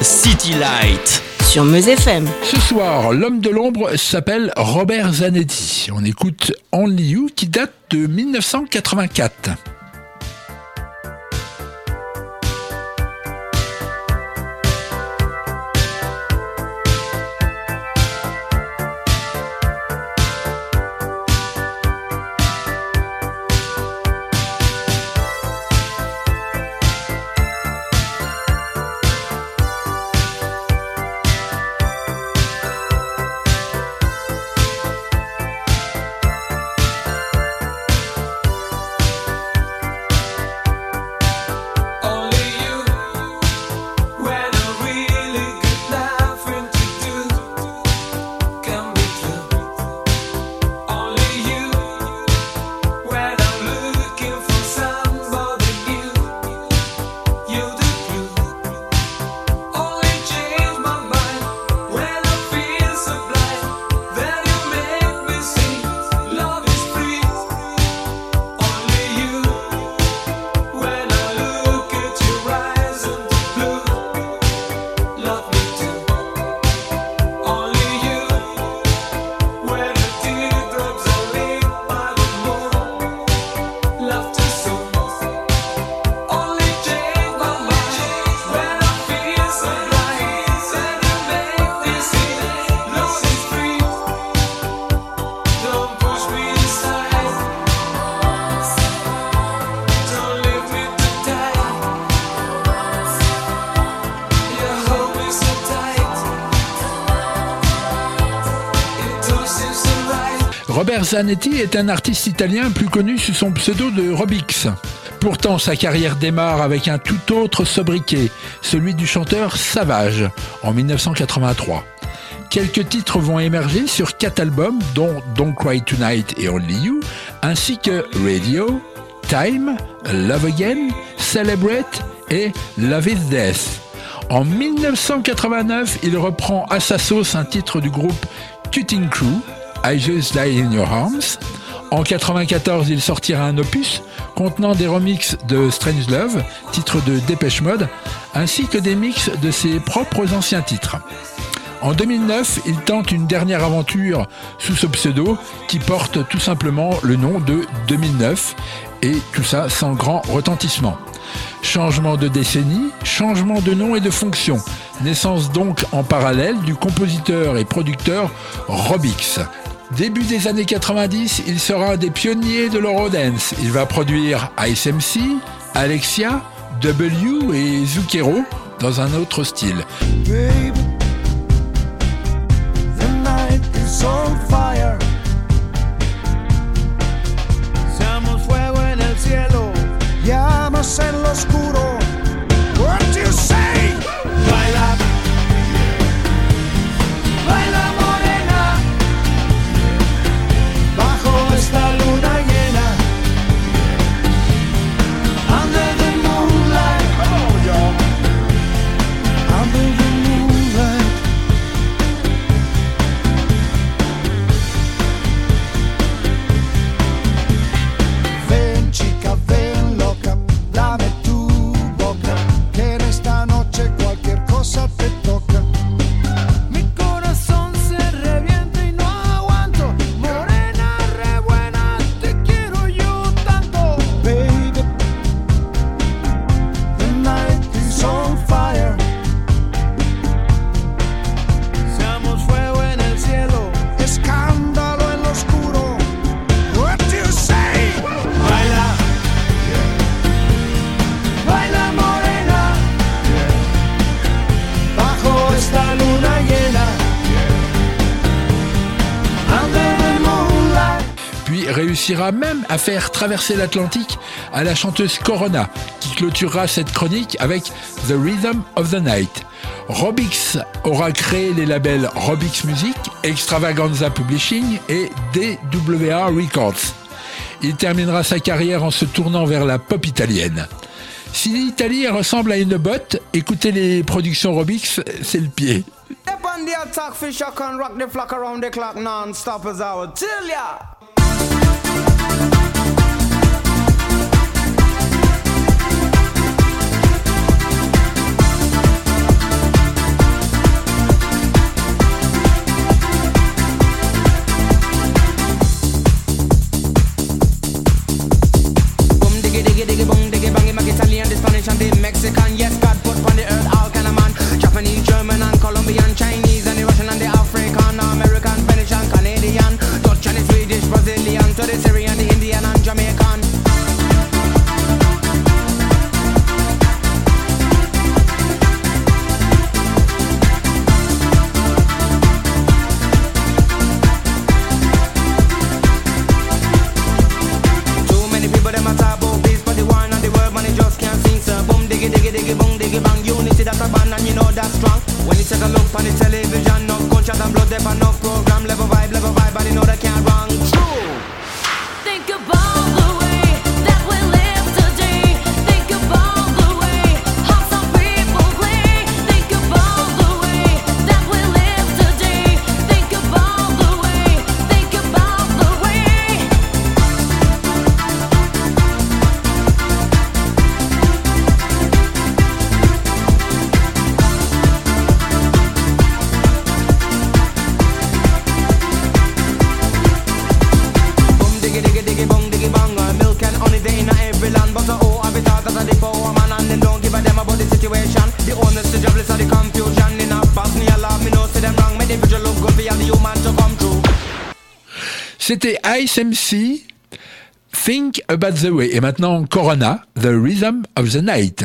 City Light. Sur Meuse FM. Ce soir, l'homme de l'ombre s'appelle Robert Zanetti. On écoute Only You qui date de 1984. Robert Zanetti est un artiste italien plus connu sous son pseudo de Robix. Pourtant, sa carrière démarre avec un tout autre sobriquet, celui du chanteur Savage, en 1983. Quelques titres vont émerger sur quatre albums, dont Don't Cry Tonight et Only You, ainsi que Radio, Time, Love Again, Celebrate et Love is Death. En 1989, il reprend à sa sauce un titre du groupe Cutting Crew, I Just Die in Your Arms. En 1994, il sortira un opus contenant des remixes de Strange Love, titre de Dépêche Mode, ainsi que des mix de ses propres anciens titres. En 2009, il tente une dernière aventure sous ce pseudo qui porte tout simplement le nom de 2009 et tout ça sans grand retentissement. Changement de décennie, changement de nom et de fonction. Naissance donc en parallèle du compositeur et producteur Robix. Début des années 90, il sera un des pionniers de l'Eurodance. Il va produire ISMC, Alexia, W et Zucchero dans un autre style. Réussira même à faire traverser l'Atlantique à la chanteuse Corona, qui clôturera cette chronique avec The Rhythm of the Night. Robix aura créé les labels Robix Music, Extravaganza Publishing et DWA Records. Il terminera sa carrière en se tournant vers la pop italienne. Si l'Italie ressemble à une botte, écoutez les productions Robix, c'est le pied. Mexican, yes, God put on the earth. C'était ICMC, Think About the Way. Et maintenant, Corona, The Rhythm of the Night.